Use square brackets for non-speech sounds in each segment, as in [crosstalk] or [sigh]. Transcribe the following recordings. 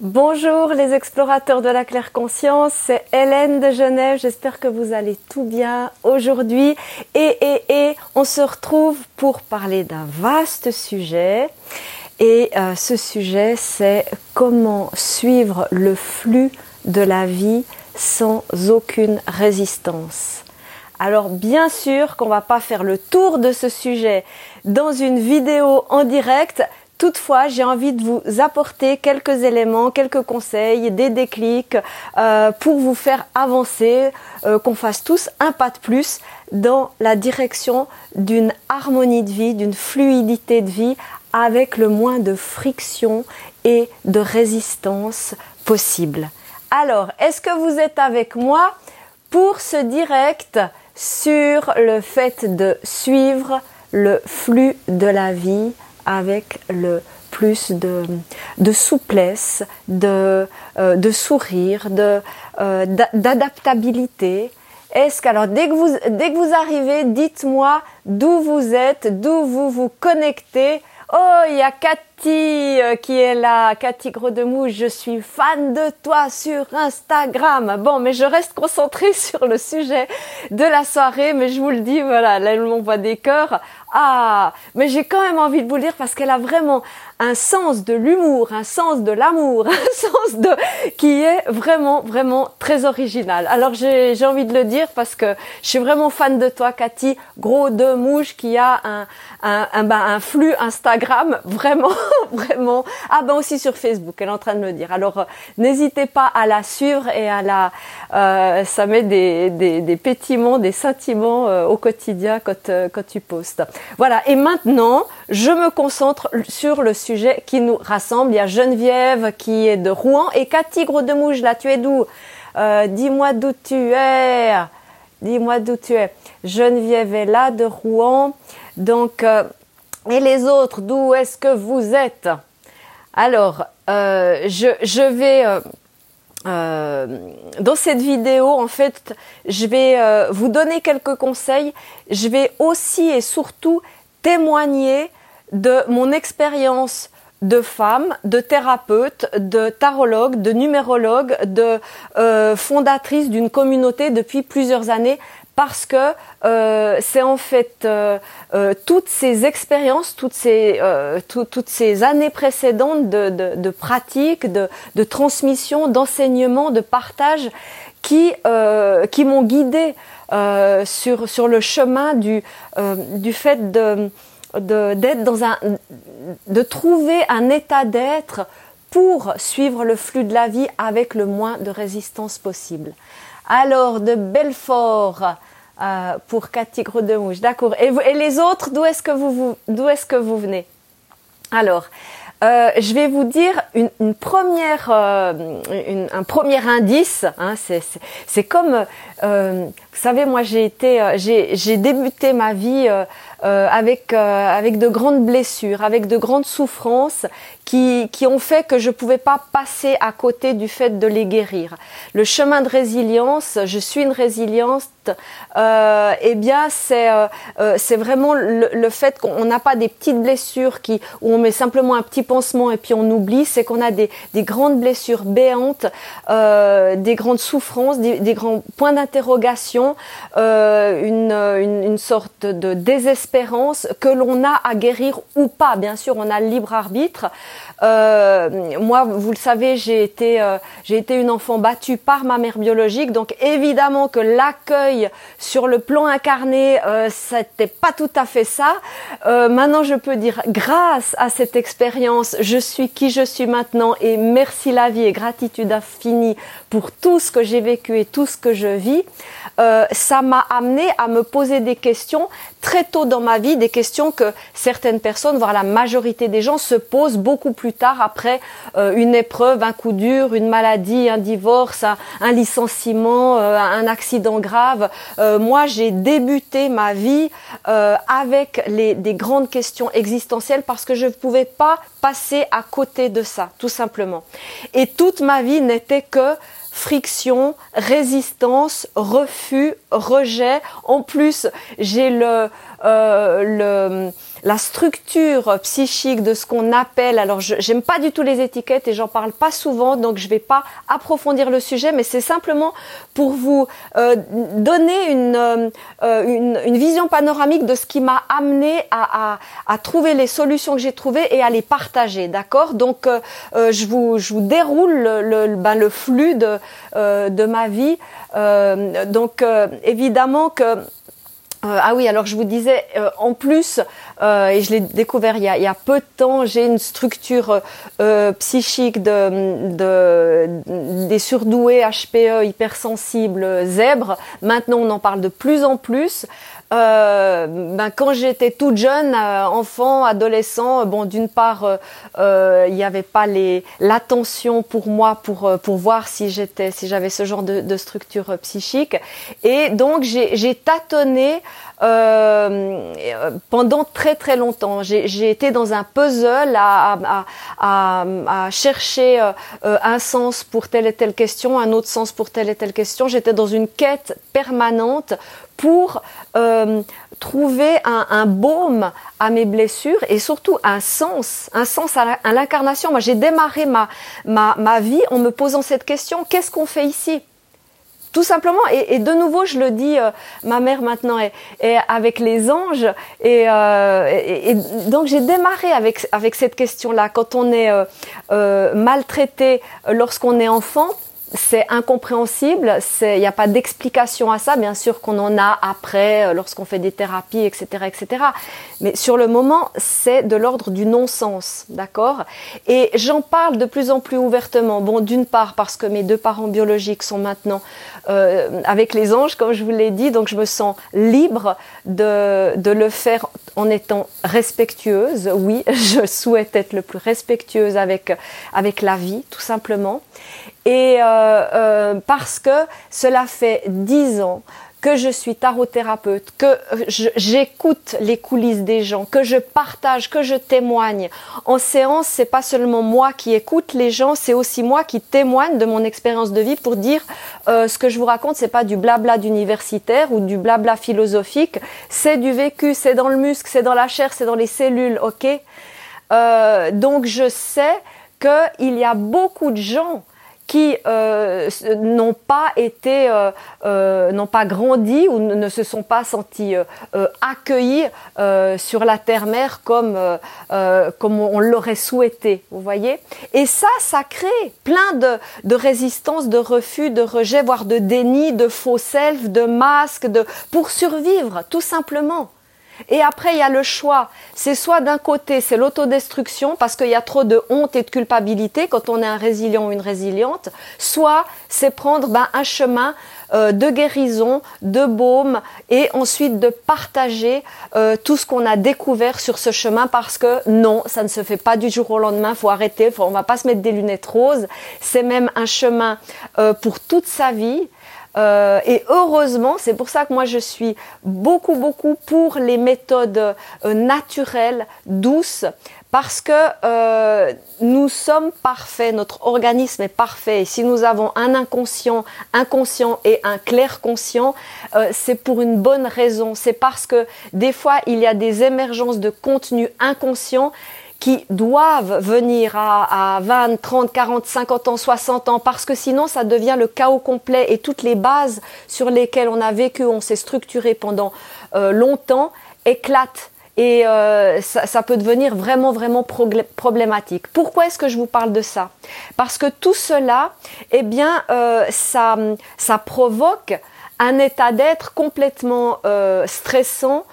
Bonjour les explorateurs de la claire conscience, c'est Hélène de Genève, j'espère que vous allez tout bien aujourd'hui. Et, et, et on se retrouve pour parler d'un vaste sujet. Et euh, ce sujet c'est comment suivre le flux de la vie sans aucune résistance. Alors bien sûr qu'on va pas faire le tour de ce sujet dans une vidéo en direct, Toutefois, j'ai envie de vous apporter quelques éléments, quelques conseils, des déclics euh, pour vous faire avancer, euh, qu'on fasse tous un pas de plus dans la direction d'une harmonie de vie, d'une fluidité de vie avec le moins de friction et de résistance possible. Alors, est-ce que vous êtes avec moi pour ce direct sur le fait de suivre le flux de la vie avec le plus de, de souplesse, de, euh, de sourire, euh, d'adaptabilité. Est-ce que alors dès que vous dès que vous arrivez, dites-moi d'où vous êtes, d'où vous vous connectez. Oh, il y a Cathy euh, qui est là, Cathy Gros-de-Mouche, je suis fan de toi sur Instagram. Bon, mais je reste concentrée [laughs] sur le sujet de la soirée, mais je vous le dis, voilà, là, on voit des cœurs. Ah, mais j'ai quand même envie de vous le dire parce qu'elle a vraiment un sens de l'humour, un sens de l'amour, [laughs] un sens de qui est vraiment vraiment très original. Alors j'ai envie de le dire parce que je suis vraiment fan de toi, Cathy, gros de mouche qui a un un, un, ben, un flux Instagram [laughs] vraiment vraiment. Ah ben aussi sur Facebook, elle est en train de me dire. Alors euh, n'hésitez pas à la suivre et à la euh, ça met des, des, des pétillements, des sentiments euh, au quotidien quand quand tu postes. Voilà, et maintenant, je me concentre sur le sujet qui nous rassemble. Il y a Geneviève qui est de Rouen et Cathy Gros-de-Mouche, là, tu es d'où? Euh, Dis-moi d'où tu es. Dis-moi d'où tu es. Geneviève est là de Rouen. Donc, euh, et les autres, d'où est-ce que vous êtes? Alors, euh, je, je vais... Euh, dans cette vidéo, en fait, je vais euh, vous donner quelques conseils. Je vais aussi et surtout témoigner de mon expérience de femme, de thérapeute, de tarologue, de numérologue, de euh, fondatrice d'une communauté depuis plusieurs années parce que euh, c'est en fait euh, euh, toutes ces expériences, toutes ces, toutes ces années précédentes de, de, de pratique, de, de transmission, d'enseignement, de partage qui, qui m'ont guidée sur, sur le chemin du, du fait de d'être dans un de trouver un état d'être pour suivre le flux de la vie avec le moins de résistance possible. Alors, de Belfort euh, pour Cathy Grodemouche. D'accord. Et, et, les autres, d'où est-ce que vous, venez? Alors, euh, je vais vous dire une, première, euh, un premier indice. Hein, c'est, comme, euh, vous savez, moi j'ai été, j'ai, débuté ma vie avec avec de grandes blessures, avec de grandes souffrances qui qui ont fait que je pouvais pas passer à côté du fait de les guérir. Le chemin de résilience, je suis une résilience. Euh, eh bien, c'est euh, euh, c'est vraiment le, fait qu'on n'a pas des petites blessures qui où on met simplement un petit pansement et puis on oublie. C'est qu'on a des des grandes blessures béantes, des grandes souffrances, des, des grands points d'interrogation, une, une une sorte de désespoir que l'on a à guérir ou pas. Bien sûr, on a le libre arbitre. Euh, moi, vous le savez, j'ai été, euh, j'ai été une enfant battue par ma mère biologique, donc évidemment que l'accueil sur le plan incarné, euh, c'était pas tout à fait ça. Euh, maintenant, je peux dire, grâce à cette expérience, je suis qui je suis maintenant, et merci la vie et gratitude infinie pour tout ce que j'ai vécu et tout ce que je vis. Euh, ça m'a amené à me poser des questions très tôt dans ma vie, des questions que certaines personnes, voire la majorité des gens, se posent beaucoup plus tard après euh, une épreuve, un coup dur, une maladie, un divorce, un, un licenciement, euh, un accident grave. Euh, moi, j'ai débuté ma vie avec les, des grandes questions existentielles parce que je ne pouvais pas passer à côté de ça, tout simplement. Et toute ma vie n'était que friction, résistance, refus, rejet. En plus, j'ai le, euh, le la structure psychique de ce qu'on appelle. Alors, je j'aime pas du tout les étiquettes et j'en parle pas souvent, donc je vais pas approfondir le sujet, mais c'est simplement pour vous euh, donner une, euh, une, une vision panoramique de ce qui m'a amené à, à, trouver les solutions que j'ai trouvées et à les partager, d'accord? Donc, euh, je vous je vous déroule le, le, ben, le flux de de ma vie. donc, évidemment que euh, ah oui, alors je vous disais, euh, en plus, euh, et je l'ai découvert il y, a, peu de temps, j'ai une structure psychique de, de, des surdoués HPE hypersensibles zèbres. Maintenant, on en parle de plus en plus. Euh, ben, quand j'étais toute jeune, euh, enfant, adolescent, bon, d'une part, euh, il n'y avait pas l'attention pour moi pour pour voir si j'étais, si j'avais ce genre de, de structure psychique, et donc j'ai tâtonné pendant très très longtemps. J'ai été dans un puzzle à, à, à, à chercher un sens pour telle et telle question, un autre sens pour telle et telle question. J'étais dans une quête permanente pour euh, trouver un, baume à mes blessures et surtout un sens, un sens à l'incarnation. Moi, j'ai démarré ma, ma, ma vie en me posant cette question, qu'est-ce qu'on fait ici? Tout simplement, et, de nouveau, je le dis, euh, ma mère maintenant est, est, avec les anges, et, euh, et, et donc j'ai démarré avec, avec cette question-là. Quand on est maltraité lorsqu'on est enfant, c'est incompréhensible, il n'y a pas d'explication à ça, bien sûr qu'on en a après, euh, lorsqu'on fait des thérapies, etc., etc. Mais sur le moment, c'est de l'ordre du non-sens, d'accord? Et j'en parle de plus en plus ouvertement. Bon, d'une part parce que mes deux parents biologiques sont maintenant euh, avec les anges, comme je vous l'ai dit, donc je me sens libre de, de le faire en étant respectueuse. Oui, [laughs] je souhaite être le plus respectueuse avec, avec la vie, tout simplement et euh, euh, parce que cela fait dix ans que je suis tarot-thérapeute, que j'écoute les coulisses des gens, que je partage, que je témoigne. En séance, c'est pas seulement moi qui écoute les gens, c'est aussi moi qui témoigne de mon expérience de vie pour dire euh, ce que je vous raconte, c'est pas du blabla d'universitaire ou du blabla philosophique, c'est du vécu, c'est dans le muscle, c'est dans la chair, c'est dans les cellules, ok? Euh, Donc je sais qu'il y a beaucoup de gens qui euh, n'ont pas été, euh, euh, n'ont pas grandi ou ne se sont pas sentis accueillis sur la terre-mère comme comme on l'aurait souhaité, vous voyez. Et ça, ça crée plein de, de résistance, de refus, de rejet, voire de déni, de faux self, de masques, de pour survivre, tout simplement. Et après, il y a le choix. C'est soit d'un côté, c'est l'autodestruction parce qu'il y a trop de honte et de culpabilité quand on est un résilient ou une résiliente, soit c'est prendre ben, un chemin euh, de guérison, de baume et ensuite de partager euh, tout ce qu'on a découvert sur ce chemin parce que non, ça ne se fait pas du jour au lendemain, faut arrêter, faut, on va pas se mettre des lunettes roses. C'est même un chemin euh, pour toute sa vie. Euh, et heureusement, c'est pour ça que moi je suis beaucoup, beaucoup pour les méthodes euh, naturelles, douces, parce que euh, nous sommes parfaits, notre organisme est parfait. Si nous avons un inconscient, inconscient et un clair conscient, euh, c'est pour une bonne raison. C'est parce que des fois il y a des émergences de contenu inconscient qui doivent venir à, à 20, 30, 40, 50 ans, 60 ans, parce que sinon ça devient le chaos complet et toutes les bases sur lesquelles on a vécu, on s'est structuré pendant euh, longtemps, éclatent et euh, ça, peut devenir vraiment vraiment problématique. Pourquoi est-ce que je vous parle de ça? Parce que tout cela, eh bien, euh, ça, ça provoque un état d'être complètement stressant,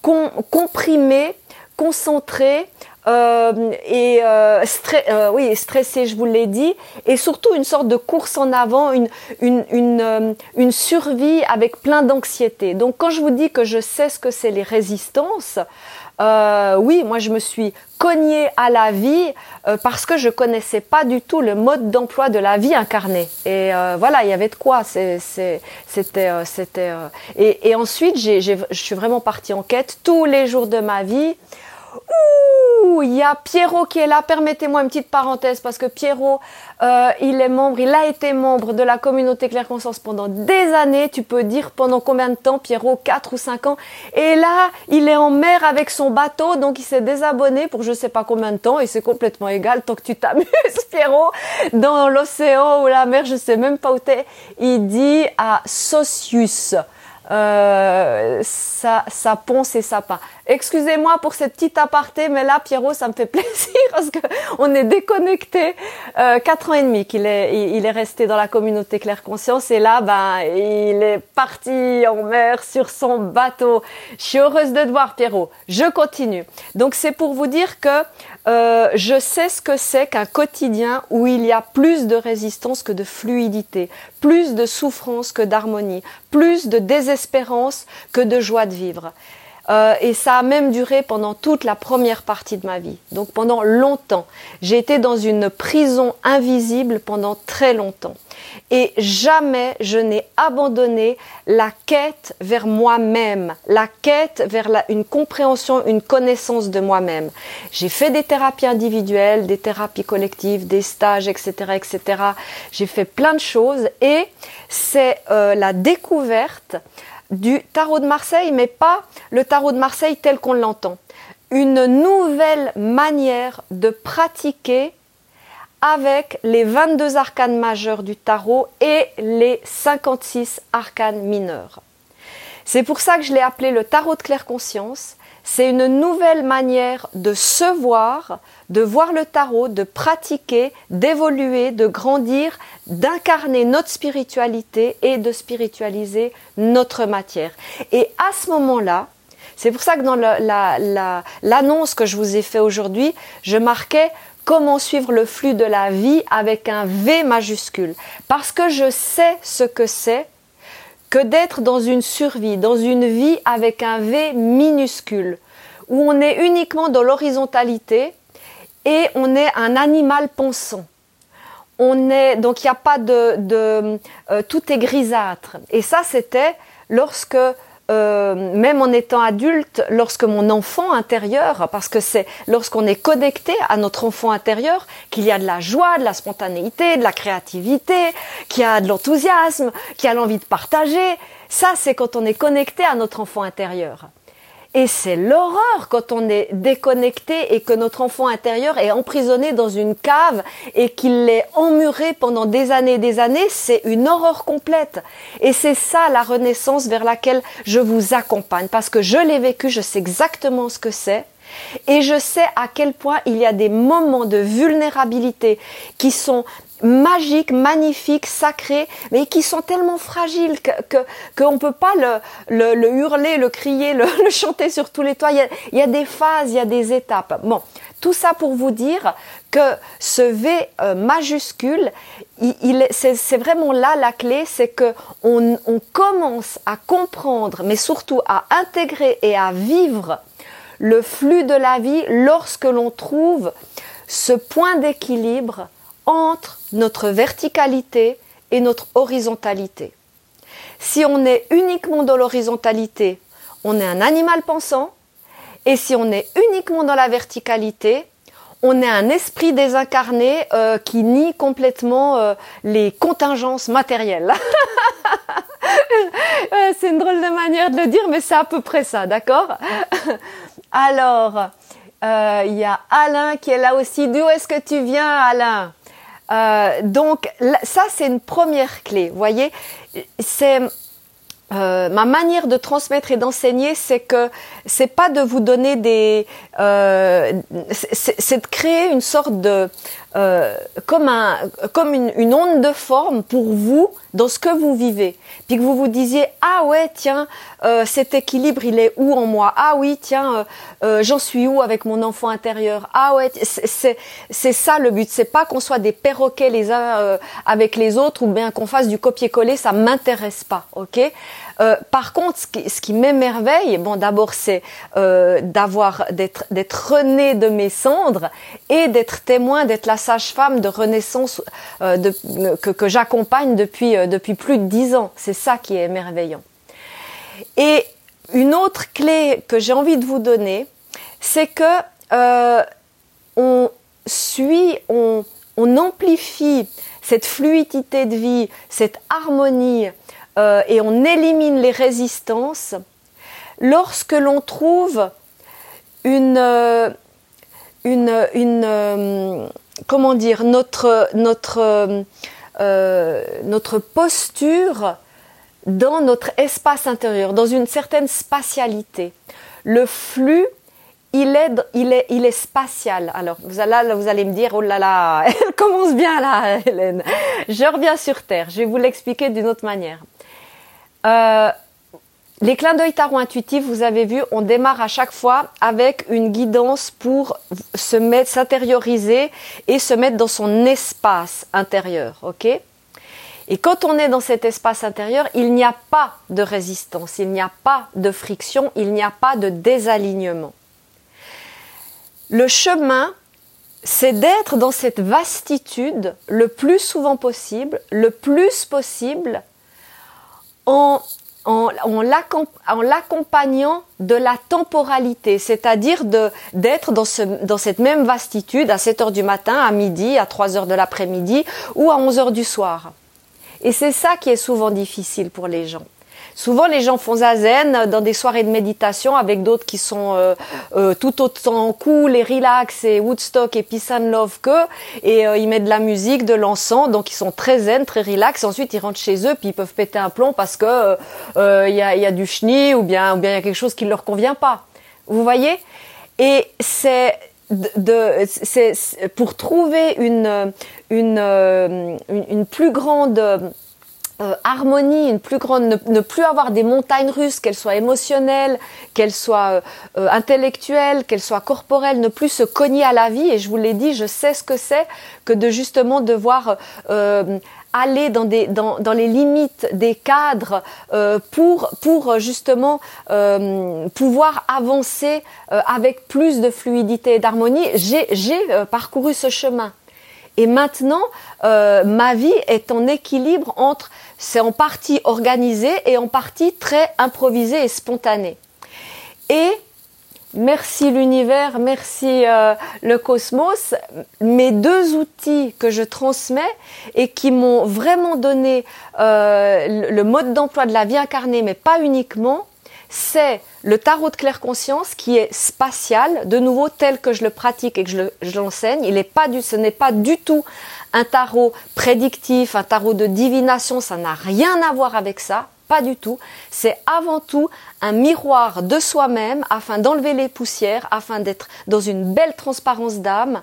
comprimé, concentré, euh, et euh, euh, oui, stressé, je vous l'ai dit, et surtout une sorte de course en avant, une, une, une, euh, une survie avec plein d'anxiété. Donc quand je vous dis que je sais ce que c'est les résistances, euh, oui, moi je me suis cognée à la vie parce que je connaissais pas du tout le mode d'emploi de la vie incarnée. Et voilà, il y avait de quoi. C'était, c'était. Et, et, ensuite, j'ai, je suis vraiment partie en quête tous les jours de ma vie Ouh, il y a Pierrot qui est là. Permettez-moi une petite parenthèse parce que Pierrot, euh, il est membre, il a été membre de la communauté Claire Conscience pendant des années. Tu peux dire pendant combien de temps, Pierrot? 4 ou 5 ans? Et là, il est en mer avec son bateau, donc il s'est désabonné pour je sais pas combien de temps et c'est complètement égal tant que tu t'amuses, [laughs] Pierrot, dans l'océan ou la mer, je sais même pas où t'es. Il dit à Socius euh, ça, ça ponce et ça Excusez-moi pour cette petite aparté, mais là, Pierrot, ça me fait [laughs] plaisir parce que on est déconnecté. Euh, quatre ans et demi qu'il est, il, est resté dans la communauté Claire Conscience et là, ben, il est parti en mer sur son bateau. Je suis heureuse de te voir, Pierrot. Je continue. Donc, c'est pour vous dire que euh, je sais ce que c'est qu'un quotidien où il y a plus de résistance que de fluidité, plus de souffrance que d'harmonie, plus de désespérance que de joie de vivre. Euh, et ça a même duré pendant toute la première partie de ma vie. Donc pendant longtemps. J'ai été dans une prison invisible pendant très longtemps. Et jamais je n'ai abandonné la quête vers moi-même, la quête vers une compréhension, une connaissance de moi-même. J'ai fait des thérapies individuelles, des thérapies collectives, des stages, etc., etc. J'ai fait plein de choses et c'est euh, la découverte du tarot de Marseille, mais pas le tarot de Marseille tel qu'on l'entend. Une nouvelle manière de pratiquer avec les 22 arcanes majeurs du tarot et les 56 arcanes mineurs. C'est pour ça que je l'ai appelé le tarot de claire conscience. C'est une nouvelle manière de se voir, de voir le tarot, de pratiquer, d'évoluer, de grandir, d'incarner notre spiritualité et de spiritualiser notre matière. Et à ce moment-là, c'est pour ça que dans l'annonce que je vous ai fait aujourd'hui, je marquais comment suivre le flux de la vie avec un V majuscule. Parce que je sais ce que c'est que d'être dans une survie, dans une vie avec un V minuscule, où on est uniquement dans l'horizontalité et on est un animal pensant. On est donc il n'y a pas de, de euh, tout est grisâtre. Et ça c'était lorsque euh, même en étant adulte, lorsque mon enfant intérieur, parce que c'est lorsqu'on est connecté à notre enfant intérieur, qu'il y a de la joie, de la spontanéité, de la créativité, qu'il y a de l'enthousiasme, qu'il y a l'envie de partager. Ça, c'est quand on est connecté à notre enfant intérieur. Et c'est l'horreur quand on est déconnecté et que notre enfant intérieur est emprisonné dans une cave et qu'il est emmuré pendant des années et des années. C'est une horreur complète. Et c'est ça la renaissance vers laquelle je vous accompagne parce que je l'ai vécu, je sais exactement ce que c'est. Et je sais à quel point il y a des moments de vulnérabilité qui sont magiques, magnifiques, sacrés, mais qui sont tellement fragiles que qu'on ne peut pas le, le, hurler, le crier, [laughs] le, chanter sur tous les toits. Il y, a, il y, a, des phases, il y a des étapes. Bon, tout ça pour vous dire que ce V euh, majuscule, il, c'est vraiment là la clé, c'est que on, on commence à comprendre, mais surtout à intégrer et à vivre le flux de la vie lorsque l'on trouve ce point d'équilibre entre notre verticalité et notre horizontalité. Si on est uniquement dans l'horizontalité, on est un animal pensant, et si on est uniquement dans la verticalité, on est un esprit désincarné euh, qui nie complètement euh, les contingences matérielles. [laughs] c'est une drôle de manière de le dire, mais c'est à peu près ça, d'accord? Alors, euh, il y a Alain qui est là aussi. D'où est-ce que tu viens, Alain? Euh, donc ça c'est une première clé. Voyez, c'est euh, ma manière de transmettre et d'enseigner, c'est que c'est pas de vous donner des, euh, c'est de créer une sorte de, euh, comme un, comme une, une, onde de forme pour vous dans ce que vous vivez, puis que vous vous disiez ah ouais tiens euh, cet équilibre il est où en moi ah oui tiens euh, euh, j'en suis où avec mon enfant intérieur ah ouais c'est c'est ça le but c'est pas qu'on soit des perroquets les uns avec les autres ou bien qu'on fasse du copier-coller ça m'intéresse pas ok? Euh, par contre, ce qui, m'émerveille, bon, d'abord, c'est euh, d'avoir d'être d'être de mes cendres et d'être témoin, d'être la sage-femme de renaissance euh, que, j'accompagne depuis plus de dix ans. C'est ça qui est émerveillant. Et une autre clé que j'ai envie de vous donner, c'est que on suit, on, amplifie cette fluidité de vie, cette harmonie, euh, et on élimine les résistances lorsque l'on trouve une, euh, une, une euh, comment dire, notre, notre, notre posture dans notre espace intérieur, dans une certaine spatialité. Le flux, il est, il est, il est spatial. Alors, vous allez, vous allez me dire, oh là là, [laughs] elle commence bien là, Hélène. Je reviens sur Terre. Je vais vous l'expliquer d'une autre manière. Euh, les clins d'œil tarot intuitifs, vous avez vu, on démarre à chaque fois avec une guidance pour se mettre, s'intérioriser et se mettre dans son espace intérieur, ok? Et quand on est dans cet espace intérieur, il n'y a pas de résistance, il n'y a pas de friction, il n'y a pas de désalignement. Le chemin, c'est d'être dans cette vastitude le plus souvent possible, le plus possible, en en, l'accompagnant de la temporalité, c'est-à-dire d'être dans, dans cette même vastitude à 7 heures du matin, à midi, à 3 heures de l'après-midi ou à 11 heures du soir. Et c'est ça qui est souvent difficile pour les gens. Souvent, les gens font zazen dans des soirées de méditation avec d'autres qui sont euh, euh, tout autant cool et relax et Woodstock et peace and love que et euh, ils mettent de la musique, de l'encens, donc ils sont très zen, très relax. Ensuite, ils rentrent chez eux puis ils peuvent péter un plomb parce que il y a, y, a, du chenille ou bien ou bien il y a quelque chose qui leur convient pas. Vous voyez? Et c'est de, c'est pour trouver une, une, une plus grande euh, harmonie, une plus grande, ne, plus avoir des montagnes russes, qu'elles soient émotionnelles, qu'elles soient euh, euh, intellectuelles, qu'elles soient corporelles, ne plus se cogner à la vie. Et je vous l'ai dit, je sais ce que c'est que de justement devoir aller dans, les limites des cadres pour justement pouvoir avancer avec plus de fluidité et d'harmonie. J'ai parcouru ce chemin. Et maintenant, ma vie est en équilibre entre c'est en partie organisé et en partie très improvisé et spontané. Et merci l'univers, merci euh, le cosmos, mes deux outils que je transmets et qui m'ont vraiment donné euh, le mode d'emploi de la vie incarnée, mais pas uniquement, c'est le tarot de claire conscience qui est spatial, de nouveau tel que je le pratique et que je l'enseigne. Ce n'est pas du tout un tarot prédictif, un tarot de divination, ça n'a rien à voir avec ça, pas du tout. C'est avant tout un miroir de soi-même afin d'enlever les poussières, afin d'être dans une belle transparence d'âme.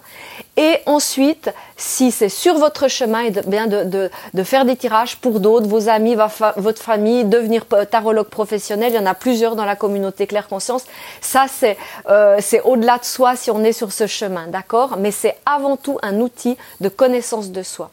Et ensuite, si c'est sur votre chemin, et de, bien de, faire des tirages pour d'autres, vos amis, votre famille, devenir tarologue professionnel. Il y en a plusieurs dans la communauté Claire Conscience. Ça, c'est euh, au-delà de soi si on est sur ce chemin, d'accord? Mais c'est avant tout un outil de connaissance de soi.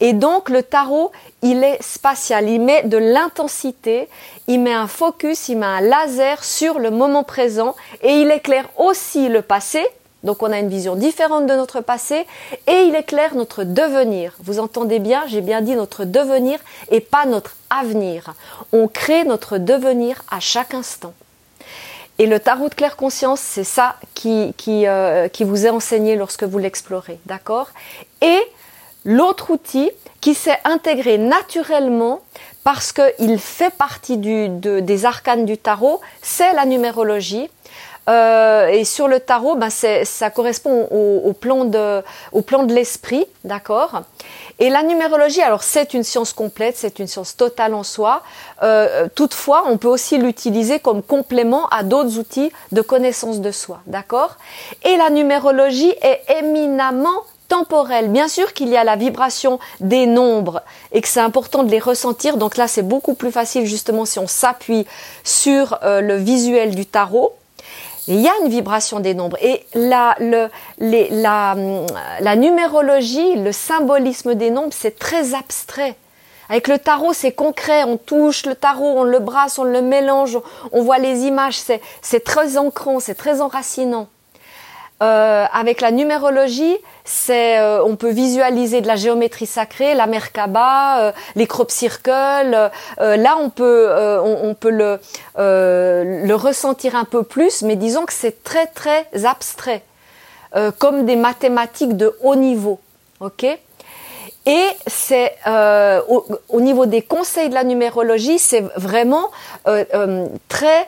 Et donc le tarot, il est spatial, il met de l'intensité, il met un focus, il met un laser sur le moment présent et il éclaire aussi le passé. Donc on a une vision différente de notre passé et il éclaire notre devenir. Vous entendez bien, j'ai bien dit notre devenir et pas notre avenir. On crée notre devenir à chaque instant. Et le tarot de claire conscience, c'est ça qui, qui, euh, qui vous est enseigné lorsque vous l'explorez, d'accord? Et L'autre outil qui s'est intégré naturellement parce qu'il fait partie des arcanes du tarot, c'est la numérologie. Euh, et sur le tarot, ben ça correspond au, plan de, au plan de l'esprit, d'accord? Et la numérologie, alors c'est une science complète, c'est une science totale en soi. Euh, toutefois, on peut aussi l'utiliser comme complément à d'autres outils de connaissance de soi, d'accord? Et la numérologie est éminemment temporel. Bien sûr qu'il y a la vibration des nombres et que c'est important de les ressentir. Donc là, c'est beaucoup plus facile justement si on s'appuie sur euh, le visuel du tarot. il y a une vibration des nombres. Et la, la, la numérologie, le symbolisme des nombres, c'est très abstrait. Avec le tarot, c'est concret. On touche le tarot, on le brasse, on le mélange, on voit les images. C'est très ancrant, c'est très enracinant. Euh, avec la numérologie, c'est euh, on peut visualiser de la géométrie sacrée, la Merkaba, euh, les crop circles. là, on peut on, peut le le ressentir un peu plus, mais disons que c'est très très abstrait, comme des mathématiques de haut niveau. Ok? Et c'est euh, au, niveau des conseils de la numérologie, c'est vraiment euh, euh, très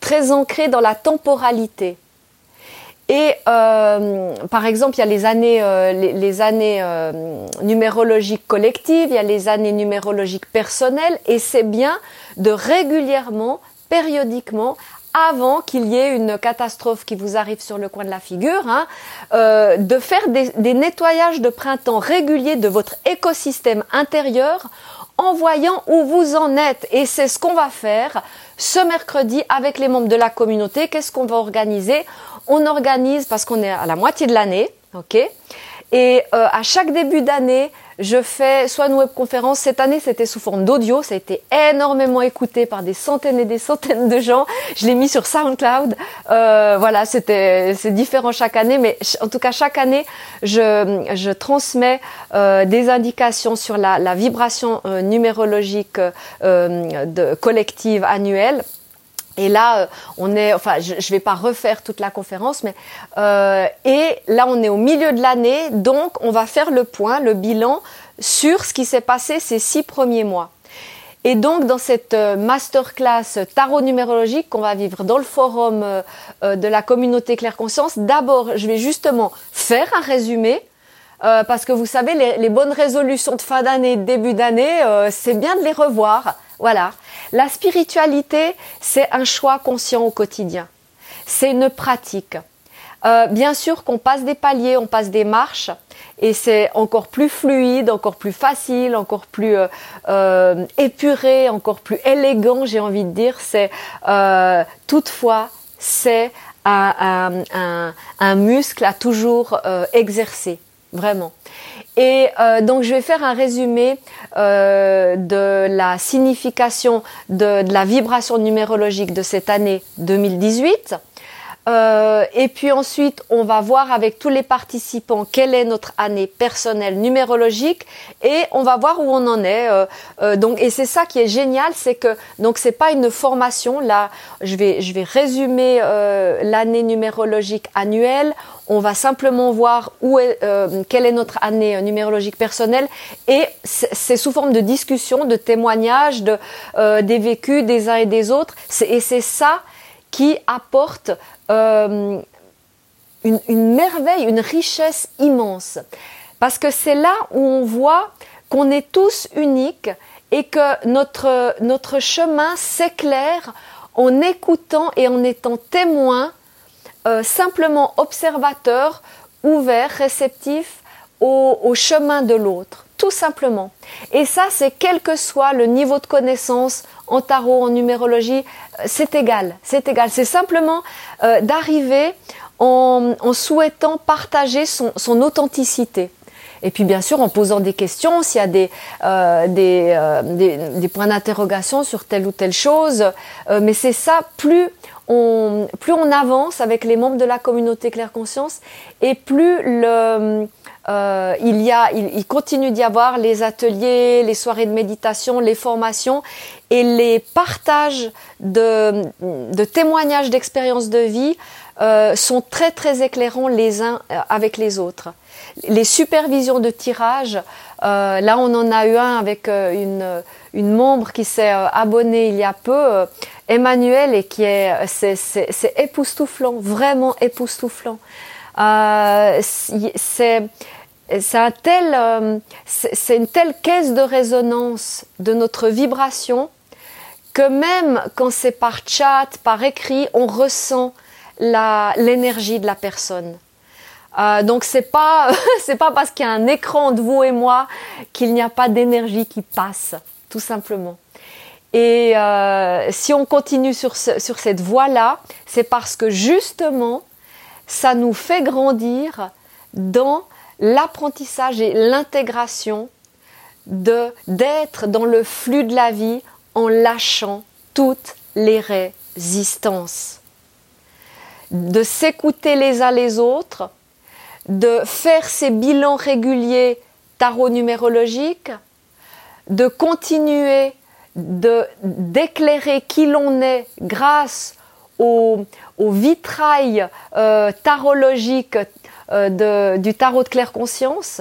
très ancré dans la temporalité. Et par exemple, il y a les années les, les années numérologiques collectives, il y a les années numérologiques personnelles, et c'est bien de régulièrement, périodiquement, avant qu'il y ait une catastrophe qui vous arrive sur le coin de la figure, hein, euh, de faire des, des, nettoyages de printemps réguliers de votre écosystème intérieur en voyant où vous en êtes. Et c'est ce qu'on va faire ce mercredi avec les membres de la communauté. Qu'est-ce qu'on va organiser On organise, parce qu'on est à la moitié de l'année, ok et euh, à chaque début d'année, je fais soit une webconférence. Cette année, c'était sous forme d'audio. Ça a été énormément écouté par des centaines et des centaines de gens. Je l'ai mis sur SoundCloud. Euh, voilà, c'était c'est différent chaque année, mais en tout cas chaque année, je, je transmets euh, des indications sur la, la vibration euh, numérologique euh, de, collective annuelle. Et là, euh, on est, enfin, je ne vais pas refaire toute la conférence, mais euh, et là, on est au milieu de l'année, donc on va faire le point, le bilan sur ce qui s'est passé ces six premiers mois. Et donc, dans cette euh, masterclass tarot numérologique qu'on va vivre dans le forum de la communauté Claire Conscience, d'abord, je vais justement faire un résumé. parce que vous savez, les, les bonnes résolutions de fin d'année, début d'année, c'est bien de les revoir. Voilà. La spiritualité, c'est un choix conscient au quotidien. C'est une pratique. Euh, bien sûr qu'on passe des paliers, on passe des marches, et c'est encore plus fluide, encore plus facile, encore plus euh, euh, épuré, encore plus élégant, j'ai envie de dire. C'est toutefois c'est un, un, muscle à toujours exercer, vraiment. Et euh, donc je vais faire un résumé euh, de la signification de, de, la vibration numérologique de cette année 2018. Euh, et puis ensuite, on va voir avec tous les participants quelle est notre année personnelle numérologique et on va voir où on en est. Euh, euh, donc, et c'est ça qui est génial, c'est que donc c'est pas une formation. Là, je vais je vais résumer l'année numérologique annuelle. On va simplement voir où est, quelle est notre année numérologique personnelle et c'est sous forme de discussion, de témoignages, de des vécus des uns et des autres. Et c'est ça qui apporte euh, une, merveille, une richesse immense. Parce que c'est là où on voit qu'on est tous uniques et que notre, chemin s'éclaire en écoutant et en étant témoin, euh, simplement observateur, ouvert, réceptif au chemin de l'autre, tout simplement. Et ça, c'est quel que soit le niveau de connaissance en tarot, en numérologie, euh, c'est égal, c'est égal. C'est simplement euh, d'arriver en, souhaitant partager son, authenticité. Et puis bien sûr en posant des questions, s'il y a des, euh, des, points d'interrogation sur telle ou telle chose. mais c'est ça, plus on, plus on avance avec les membres de la communauté Claire Conscience et plus le, euh, il y a, il, continue d'y avoir les ateliers, les soirées de méditation, les formations et les partages de, de témoignages d'expériences de vie euh, sont très très éclairants les uns euh, avec les autres. Les supervisions de tirage, là on en a eu un avec une, une membre qui s'est abonnée il y a peu, Emmanuel, et qui est c'est époustouflant, vraiment époustouflant. c'est c'est un tel, euh, c'est une telle caisse de résonance de notre vibration que même quand c'est par chat, par écrit, on ressent l'énergie de la personne. Euh, donc c'est pas [laughs] c'est pas parce qu'il y a un écran de vous et moi qu'il n'y a pas d'énergie qui passe, tout simplement. Et euh, si on continue sur, sur cette voie-là, c'est parce que justement, ça nous fait grandir dans l'apprentissage et l'intégration d'être dans le flux de la vie en lâchant toutes les résistances. de s'écouter les uns les autres, de faire ces bilans réguliers tarot numérologiques, de continuer de d'éclairer qui l'on est grâce au, vitrail euh, tarologique euh, du tarot de claire conscience,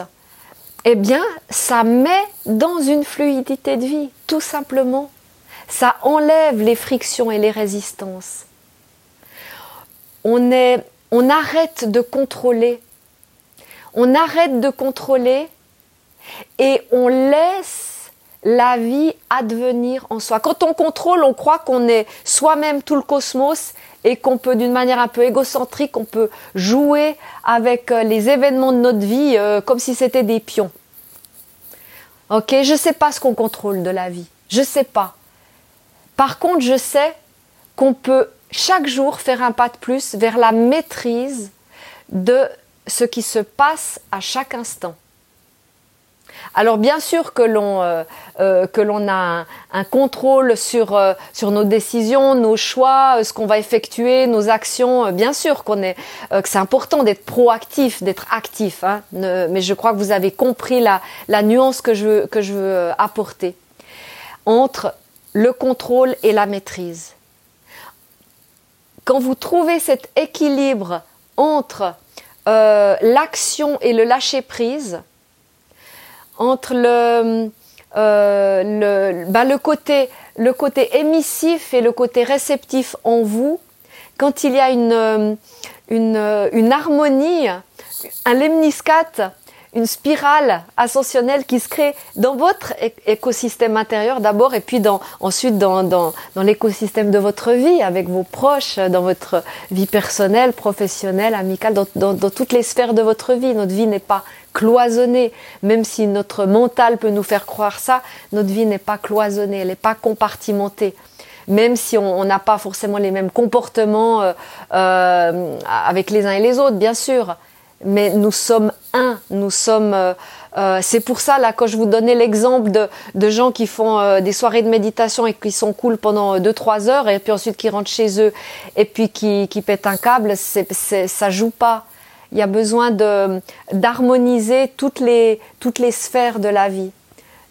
eh bien, ça met dans une fluidité de vie, tout simplement. Ça enlève les frictions et les résistances. On, est, on arrête de contrôler. On arrête de contrôler et on laisse la vie advenir en soi. Quand on contrôle, on croit qu'on est soi-même tout le cosmos et qu'on peut, d'une manière un peu égocentrique, on peut jouer avec euh, les événements de notre vie euh, comme si c'était des pions. Ok, je ne sais pas ce qu'on contrôle de la vie. Je ne sais pas. Par contre, je sais qu'on peut chaque jour faire un pas de plus vers la maîtrise de ce qui se passe à chaque instant. Alors bien sûr que l'on euh, euh, que l'on a un, contrôle sur euh, sur nos décisions, nos choix, ce qu'on va effectuer, nos actions. bien sûr qu'on est que c'est important d'être proactif, d'être actif. Hein. mais je crois que vous avez compris la la nuance que je que je veux apporter entre le contrôle et la maîtrise. Quand vous trouvez cet équilibre entre l'action et le lâcher prise, entre le, euh, le, bah, le, côté, le côté émissif et le côté réceptif en vous, quand il y a une, euh, une, euh, une harmonie, un lemniscate une spirale ascensionnelle qui se crée dans votre écosystème intérieur d'abord et puis dans, ensuite dans, dans, dans l'écosystème de votre vie, avec vos proches, dans votre vie personnelle, professionnelle, amicale, dans, dans, dans toutes les sphères de votre vie. Notre vie n'est pas cloisonnée, même si notre mental peut nous faire croire ça, notre vie n'est pas cloisonnée, elle n'est pas compartimentée même si on n'a pas forcément les mêmes comportements euh, euh, avec les uns et les autres, bien sûr mais nous sommes un, nous sommes. Euh, euh, c'est pour ça là quand je vous donnais l'exemple de, de gens qui font euh, des soirées de méditation et qui sont cool pendant 2-3 heures et puis ensuite qui rentrent chez eux et puis qui, qui pètent un câble, c'est, ça joue pas. Il y a besoin d'harmoniser toutes les toutes les sphères de la vie,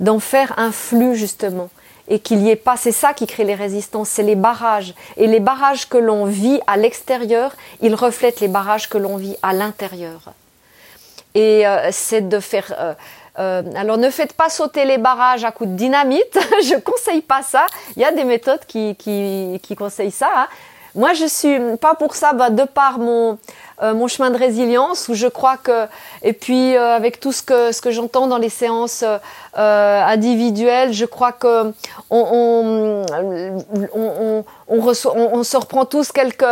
d'en faire un flux justement et qu'il n'y ait pas, c'est ça qui crée les résistances, c'est les barrages. Et les barrages que l'on vit à l'extérieur, ils reflètent les barrages que l'on vit à l'intérieur. Et euh, c'est de faire... Euh, euh, alors ne faites pas sauter les barrages à coups de dynamite, [laughs] je conseille pas ça. Il y a des méthodes qui, qui, qui conseillent ça. Hein. Moi, je suis pas pour ça, bah, de par mon euh, mon chemin de résilience, où je crois que, et puis euh, avec tout ce que ce que j'entends dans les séances euh, individuelles, je crois que on on, on, on, se reprend tous quelques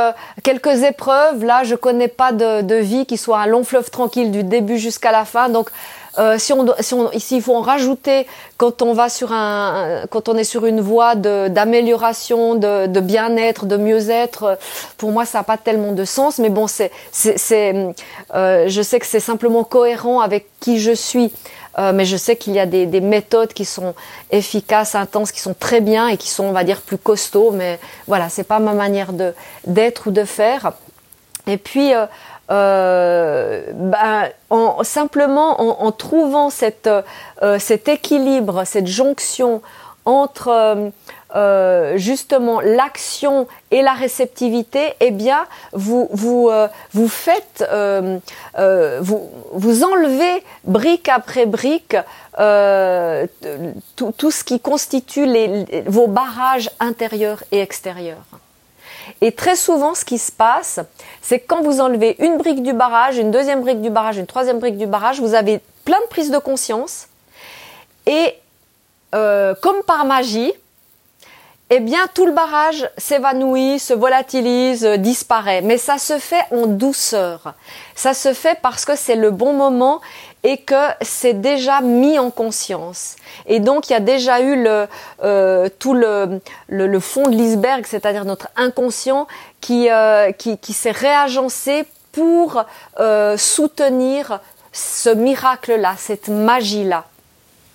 quelques épreuves. Là, je connais pas de, de vie qui soit un long fleuve tranquille du début jusqu'à la fin, donc euh, si on, si on, ici, il faut en rajouter quand on va sur un, quand on est sur une voie d'amélioration, de, de bien-être, de mieux-être. Pour moi, ça n'a pas tellement de sens, mais bon, c'est, c'est, euh, je sais que c'est simplement cohérent avec qui je suis. Euh, mais je sais qu'il y a des, des, méthodes qui sont efficaces, intenses, qui sont très bien et qui sont, on va dire, plus costauds. Mais voilà, c'est pas ma manière de d'être ou de faire. Et puis, euh, euh, ben, en, simplement en, trouvant euh, cet équilibre, cette jonction entre euh, justement l'action et la réceptivité, eh bien, vous vous vous faites vous enlevez brique après brique tout, ce qui constitue vos barrages intérieurs et extérieurs. Et très souvent, ce qui se passe, c'est que quand vous enlevez une brique du barrage, une deuxième brique du barrage, une troisième brique du barrage, vous avez plein de prises de conscience. Et euh, comme par magie, eh bien tout le barrage s'évanouit, se volatilise, disparaît. Mais ça se fait en douceur. Ça se fait parce que c'est le bon moment et que c'est déjà mis en conscience. Et donc il y a déjà eu le, euh, tout le, le, fond de l'iceberg, c'est-à-dire notre inconscient qui, euh, qui, qui s'est réagencé pour euh, soutenir ce miracle-là, cette magie-là.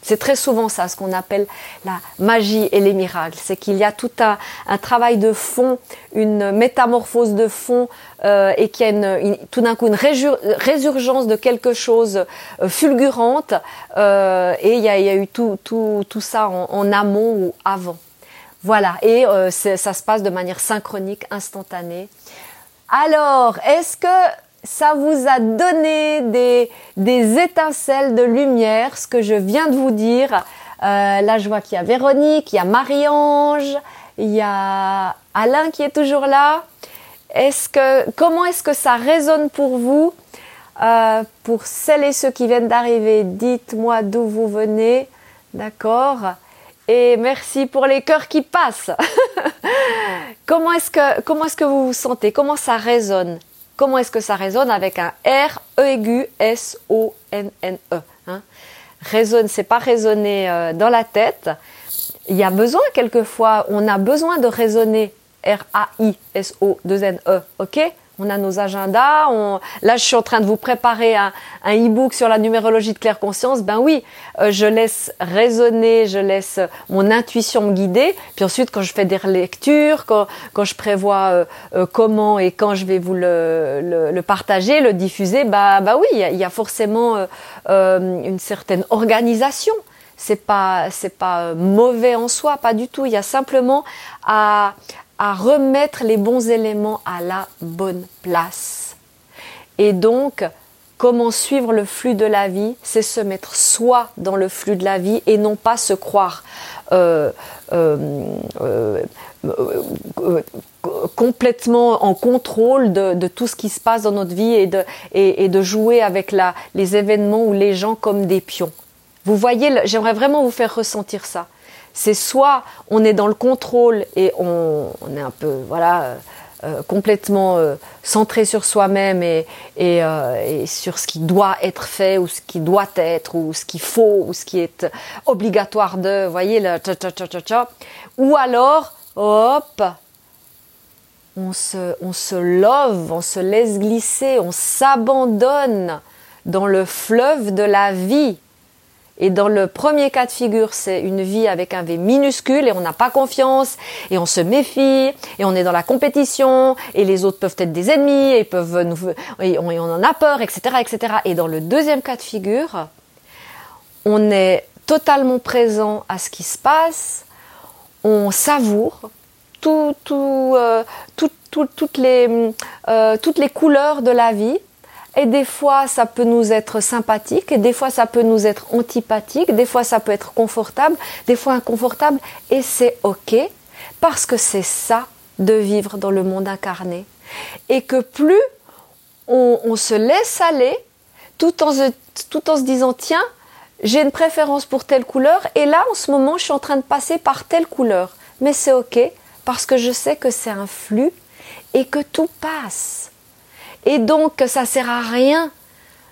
C'est très souvent ça, ce qu'on appelle la magie et les miracles. C'est qu'il y a tout un, travail de fond, une métamorphose de fond, euh, et qu'il y a tout d'un coup une résurgence de quelque chose euh, fulgurante. Euh, et il y, a, eu tout, ça en, amont ou avant. Voilà, et ça se passe de manière synchronique, instantanée. Alors, est-ce que ça vous a donné des, des étincelles de lumière, ce que je viens de vous dire. Euh, là, je qu'il y a Véronique, il y a Marie-Ange, il y a Alain qui est toujours là. Est-ce que, comment est-ce que ça résonne pour vous? Euh, Pour celles et ceux qui viennent d'arriver, dites-moi d'où vous venez. D'accord Et merci pour les cœurs qui passent. [laughs] comment est-ce que, comment est-ce que vous vous sentez? Comment ça résonne? Comment est-ce que ça résonne avec un R, E aigu, S, O, N, N, E hein? Résonne, c'est pas résonner euh, dans la tête. Il y a besoin, quelquefois, on a besoin de raisonner R, A, I, S, O, 2, N, E, ok? On a nos agendas. On... Là, je suis en train de vous préparer un, e-book sur la numérologie de claire conscience. Ben oui, euh, je laisse raisonner, je laisse mon intuition me guider. Puis ensuite, quand je fais des lectures, quand, quand je prévois euh, euh, comment et quand je vais vous le, le, partager, le diffuser, bah, bah oui, il y, a forcément une certaine organisation c'est pas c'est pas mauvais en soi, pas du tout. Il y a simplement à, à remettre les bons éléments à la bonne place. Et donc, comment suivre le flux de la vie C'est se mettre soi dans le flux de la vie et non pas se croire euh, euh, euh, complètement en contrôle de, tout ce qui se passe dans notre vie et de, jouer avec les événements ou les gens comme des pions. Vous voyez, j'aimerais vraiment vous faire ressentir ça c'est soit on est dans le contrôle et on, est un peu voilà euh, euh, complètement euh, centré sur soi-même et, sur ce qui doit être fait ou ce qui doit être ou ce qu'il faut ou ce qui est obligatoire de voyez le ou alors hop on se, on se love, on se laisse glisser, on s'abandonne dans le fleuve de la vie et dans le premier cas de figure, c'est une vie avec un V minuscule et on n'a pas confiance et on se méfie et on est dans la compétition et les autres peuvent être des ennemis et peuvent nous, et on, en a peur, etc., etc. Et dans le deuxième cas de figure, on est totalement présent à ce qui se passe, on savoure euh, toutes, les, euh, toutes les couleurs de la vie et des fois, ça peut nous être sympathique, et des fois, ça peut nous être antipathique, des fois, ça peut être confortable, des fois inconfortable, et c'est OK, parce que c'est ça de vivre dans le monde incarné. Et que plus on, se laisse aller, tout en se, tout en se disant, tiens, j'ai une préférence pour telle couleur, et là, en ce moment, je suis en train de passer par telle couleur. Mais c'est OK, parce que je sais que c'est un flux, et que tout passe. Et donc, ça sert à rien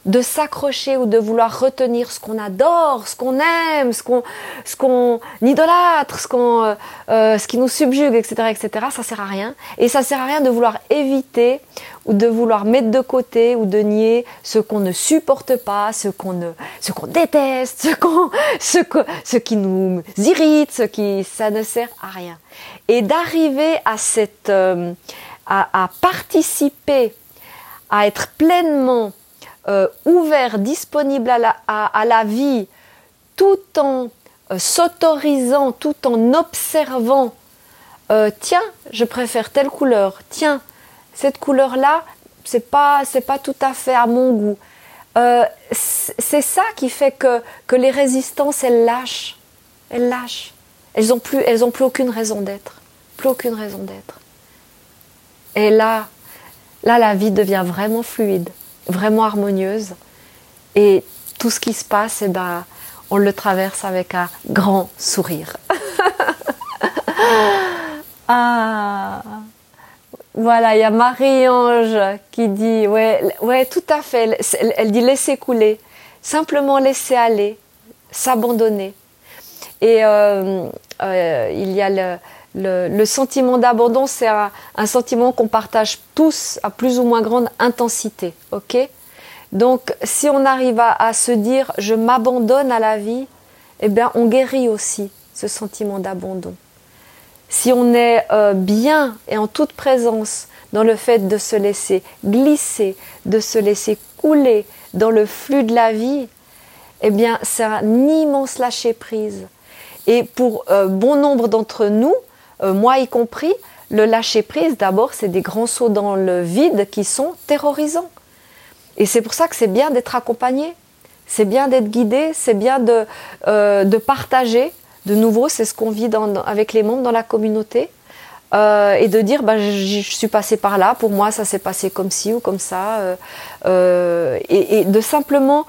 de s'accrocher ou de vouloir retenir ce qu'on adore, ce qu'on aime, ce qu'on, ce qu'on idolâtre, ce qu'on, euh, euh, ce qui nous subjugue, etc., etc. Ça sert à rien. Et ça sert à rien de vouloir éviter ou de vouloir mettre de côté ou de nier ce qu'on ne supporte pas, ce qu'on ne, ce qu'on déteste, ce qu'on, ce, ce qui nous irrite, ce qui, ça ne sert à rien. Et d'arriver à cette, euh, à participer à être pleinement euh, ouvert, disponible à la, vie, tout en euh, s'autorisant, tout en observant, euh, tiens, je préfère telle couleur, tiens, cette couleur-là, c'est pas, c'est pas tout à fait à mon goût. c'est ça qui fait que, que les résistances, elles lâchent. Elles lâchent. Elles n'ont plus, plus aucune raison d'être. Plus aucune raison d'être. Et là, Là, la vie devient vraiment fluide, vraiment harmonieuse. Et tout ce qui se passe, eh ben, on le traverse avec un grand sourire. [laughs] ah voilà, il y a Marie-Ange qui dit, ouais, ouais, tout à fait. Elle, dit laisser couler, simplement laisser aller, s'abandonner. Et euh, euh, il y a le, le, sentiment d'abandon, c'est un, sentiment qu'on partage tous à plus ou moins grande intensité. Ok? Donc, si on arrive à, se dire je m'abandonne à la vie, eh bien, on guérit aussi ce sentiment d'abandon. Si on est euh, bien et en toute présence dans le fait de se laisser glisser, de se laisser couler dans le flux de la vie, eh bien, c'est un immense lâcher prise. Et pour euh, bon nombre d'entre nous, euh, moi y compris, le lâcher prise, d'abord, c'est des grands sauts dans le vide qui sont terrorisants. Et c'est pour ça que c'est bien d'être accompagné, c'est bien d'être guidé, c'est bien de, euh, partager. De nouveau, c'est ce qu'on vit avec les membres dans la communauté. Euh, et de dire bah, je, suis passé par là, pour moi ça s'est passé comme ci ou comme ça, et, de simplement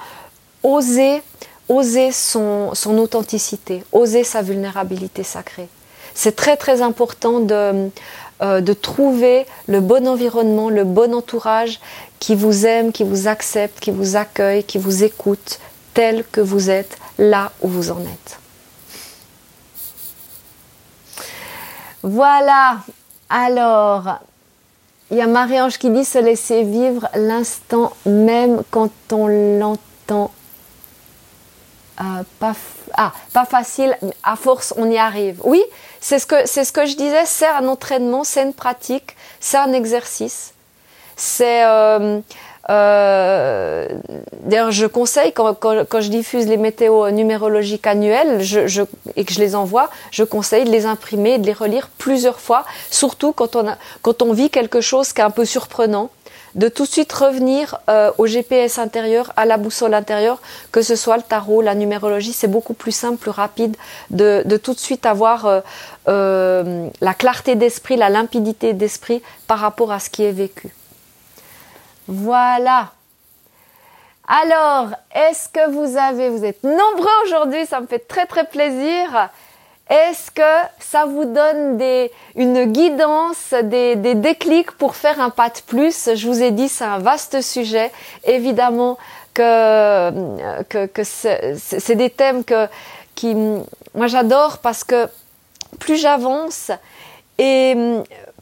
oser, oser son authenticité, oser sa vulnérabilité sacrée. C'est très très important de, de trouver le bon environnement, le bon entourage qui vous aime, qui vous accepte, qui vous accueille, qui vous écoute tel que vous êtes là où vous en êtes. Voilà. Alors, il y a Marie-Ange qui dit se laisser vivre l'instant même quand on l'entend. Euh, ah, pas facile, à force on y arrive. Oui, c'est ce que, c'est ce que je disais, c'est un entraînement, c'est une pratique, c'est un exercice. C'est euh, euh, D'ailleurs, je conseille quand, quand, je diffuse les météos numérologiques annuelles je, et que je les envoie, je conseille de les imprimer et de les relire plusieurs fois, surtout quand on, a, quand on vit quelque chose qui est un peu surprenant de tout de suite revenir euh, au GPS intérieur, à la boussole intérieure, que ce soit le tarot, la numérologie, c'est beaucoup plus simple, plus rapide de, de tout de suite avoir euh, euh, la clarté d'esprit, la limpidité d'esprit par rapport à ce qui est vécu. Voilà. Alors, est-ce que vous avez, vous êtes nombreux aujourd'hui, ça me fait très très plaisir. Est-ce que ça vous donne des, une guidance, des, des, déclics pour faire un pas de plus? Je vous ai dit, c'est un vaste sujet. Évidemment que, que, que c'est des thèmes que, qui, moi j'adore parce que plus j'avance et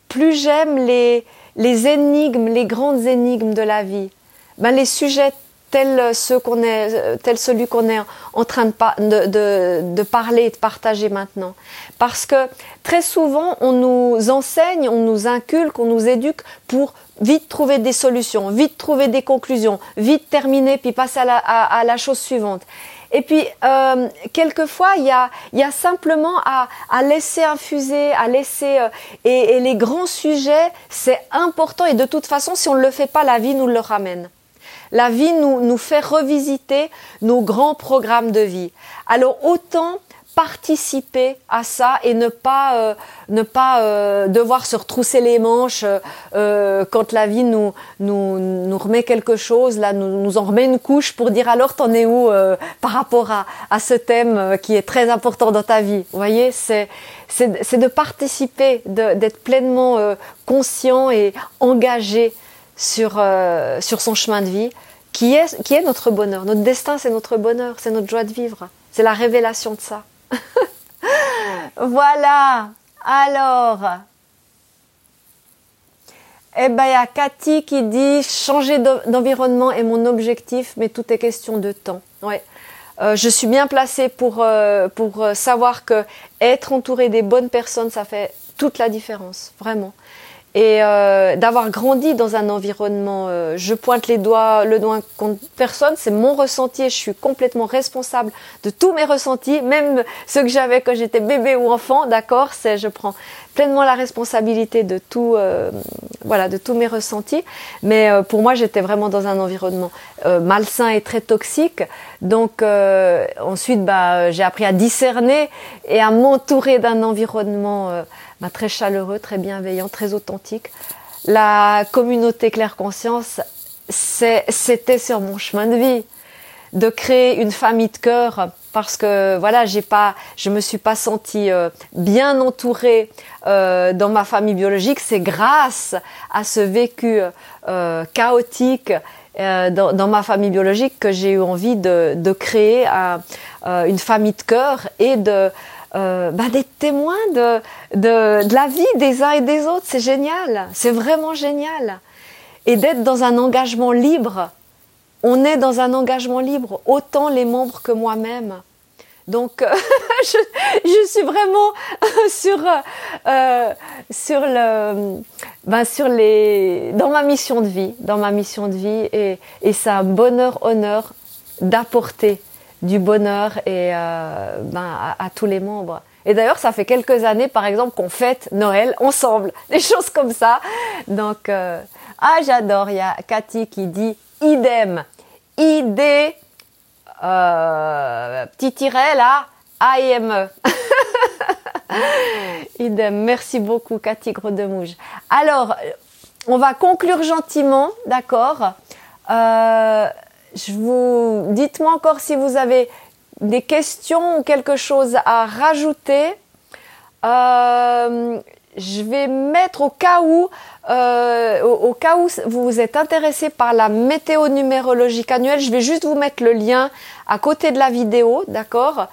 plus j'aime les, les énigmes, les grandes énigmes de la vie, ben les sujets ceux qu'on est, tels celui qu'on est en train de, de, de, parler et de partager maintenant. Parce que très souvent, on nous enseigne, on nous inculque, on nous éduque pour vite trouver des solutions, vite trouver des conclusions, vite terminer, puis passer à la, à la chose suivante. Et puis, euh, quelquefois, il y a, y a simplement à, à, laisser infuser, à laisser... Euh, et, et, les grands sujets, c'est important. Et de toute façon, si on ne le fait pas, la vie nous le ramène. La vie nous, nous fait revisiter nos grands programmes de vie. Alors, autant participer à ça et ne pas euh, ne pas euh, devoir se retrousser les manches euh, quand la vie nous, nous nous remet quelque chose là nous, nous en remet une couche pour dire alors t'en es où par rapport à, à ce thème qui est très important dans ta vie? Vous voyez c'est c'est de participer d'être pleinement conscient et engagé sur sur son chemin de vie qui est qui est notre bonheur notre destin c'est notre bonheur c'est notre joie de vivre c'est la révélation de ça [laughs] voilà. Alors. Eh ben, il y a Cathy qui dit changer d'environnement est mon objectif, mais tout est question de temps. Ouais. Euh, je suis bien placée pour, euh, pour euh, savoir que être entouré des bonnes personnes, ça fait toute la différence, vraiment et euh, d'avoir grandi dans un environnement, euh, je pointe les doigts, le doigt contre personne, c'est mon ressenti et je suis complètement responsable de tous mes ressentis, même ceux que j'avais quand j'étais bébé ou enfant, d'accord, c'est je prends pleinement la responsabilité de tout, euh, voilà, de tous mes ressentis. Mais euh, pour moi, j'étais vraiment dans un environnement euh, malsain et très toxique. Donc ensuite, bah, j'ai appris à discerner et à m'entourer d'un environnement bah, très chaleureux, très bienveillant, très authentique. La communauté Claire Conscience, c'était sur mon chemin de vie de créer une famille de cœur parce que voilà, j'ai pas, je me suis pas sentie euh, bien entourée euh, dans ma famille biologique. C'est grâce à ce vécu euh, chaotique dans, dans, ma famille biologique que j'ai eu envie de, de créer une famille de cœur et de bah, d'être témoin de, de, de la vie des uns et des autres. C'est génial, c'est vraiment génial. Et d'être dans un engagement libre on est dans un engagement libre, autant les membres que moi-même. Donc, [laughs] je, je, suis vraiment [laughs] sur euh, sur le ben, sur les dans ma mission de vie, dans ma mission de vie, et, et c'est un bonheur honneur d'apporter du bonheur et euh, ben, à, tous les membres. Et d'ailleurs, ça fait quelques années, par exemple, qu'on fête Noël ensemble, [laughs] des choses comme ça. Donc, euh, ah, j'adore. Il y a Cathy qui dit idem, idée, euh, petit tiret là, AIME. [laughs] idem. Merci beaucoup, Cathy Grodemouge. Alors, on va conclure gentiment, d'accord? Euh, je vous dites-moi encore si vous avez des questions ou quelque chose à rajouter. Euh, je vais mettre au cas où, euh, au, cas où vous êtes intéressé par la météo numérologique annuelle, je vais juste vous mettre le lien à côté de la vidéo, d'accord?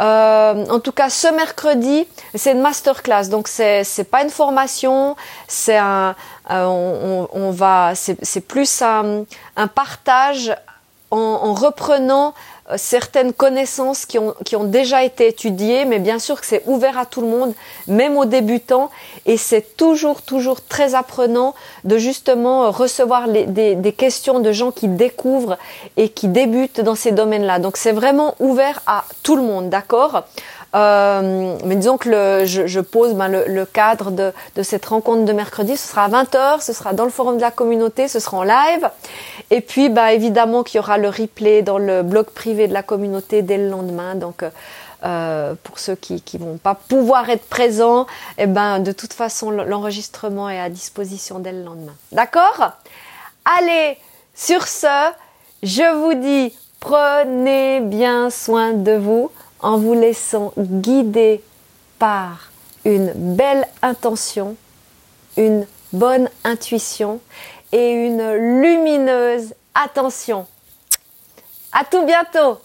Euh, en tout cas, ce mercredi, c'est une masterclass, donc c'est c'est pas une formation, c'est un, on, va, c'est plus un partage en, en reprenant euh, certaines connaissances qui ont, qui ont déjà été étudiées, mais bien sûr que c'est ouvert à tout le monde, même aux débutants, et c'est toujours, toujours très apprenant de justement euh, recevoir les, des, des, questions de gens qui découvrent et qui débutent dans ces domaines-là. Donc c'est vraiment ouvert à tout le monde, d'accord? Euh, mais disons que le, je, je, pose ben, le, le, cadre de, de, cette rencontre de mercredi. Ce sera à 20h, ce sera dans le forum de la communauté, ce sera en live. Et puis, ben, évidemment qu'il y aura le replay dans le blog privé de la communauté dès le lendemain. Donc, euh, pour ceux qui ne vont pas pouvoir être présents, eh ben, de toute façon, l'enregistrement est à disposition dès le lendemain. D'accord? Allez, sur ce, je vous dis, prenez bien soin de vous en vous laissant guider par une belle intention, une bonne intuition et une lumineuse attention. À tout bientôt!